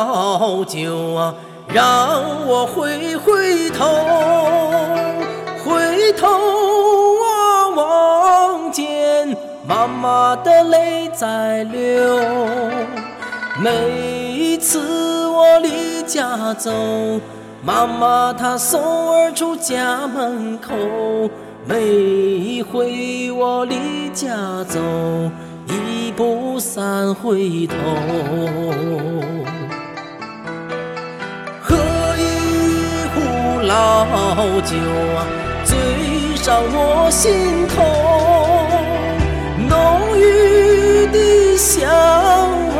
老酒啊，让我回回头，回头我望见妈妈的泪在流。每一次我离家走，妈妈她送儿出家门口。每一回我离家走，一步三回头。老酒啊，醉上我心头，浓郁的香味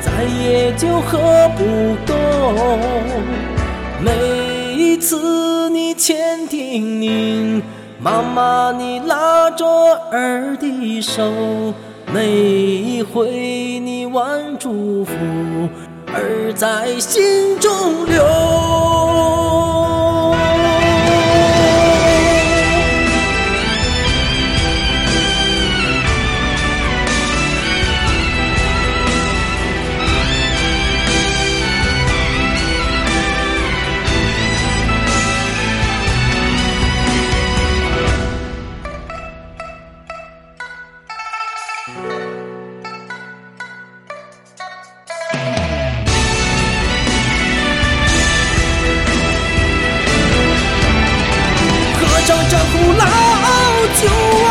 再也就喝不动。每一次你千叮咛。妈妈，你拉着儿的手，每一回你万祝福，儿在心中留。老酒啊，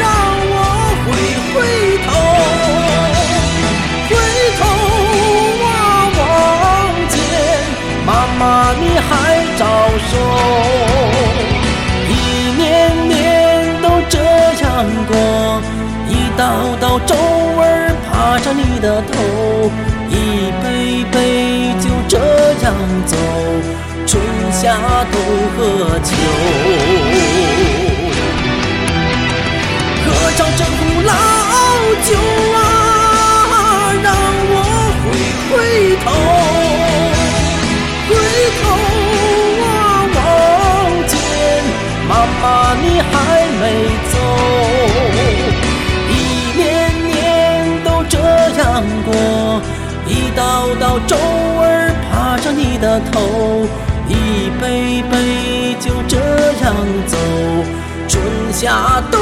让我回回头，回头啊望见妈妈你还招手，一年年都这样过，一道道皱纹爬上你的头，一杯杯就这样走。春夏冬和秋，这样过，一道道皱纹爬上你的头。一杯杯就这样走，春夏冬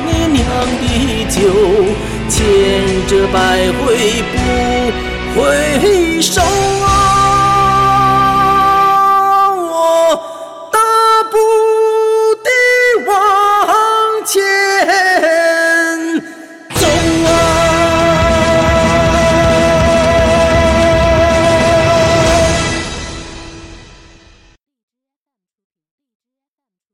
你酿的酒，千折百回不回首。